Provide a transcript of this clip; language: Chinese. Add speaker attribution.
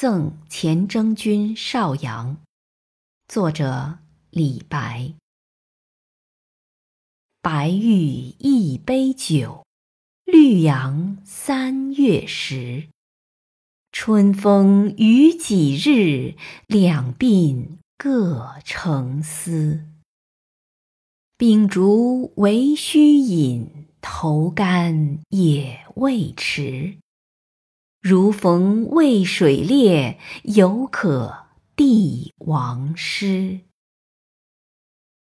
Speaker 1: 赠前征军邵阳，作者李白。白玉一杯酒，绿杨三月时。春风与几日，两鬓各成丝。秉烛唯须饮，头干也未迟。如逢渭水猎，犹可帝王师。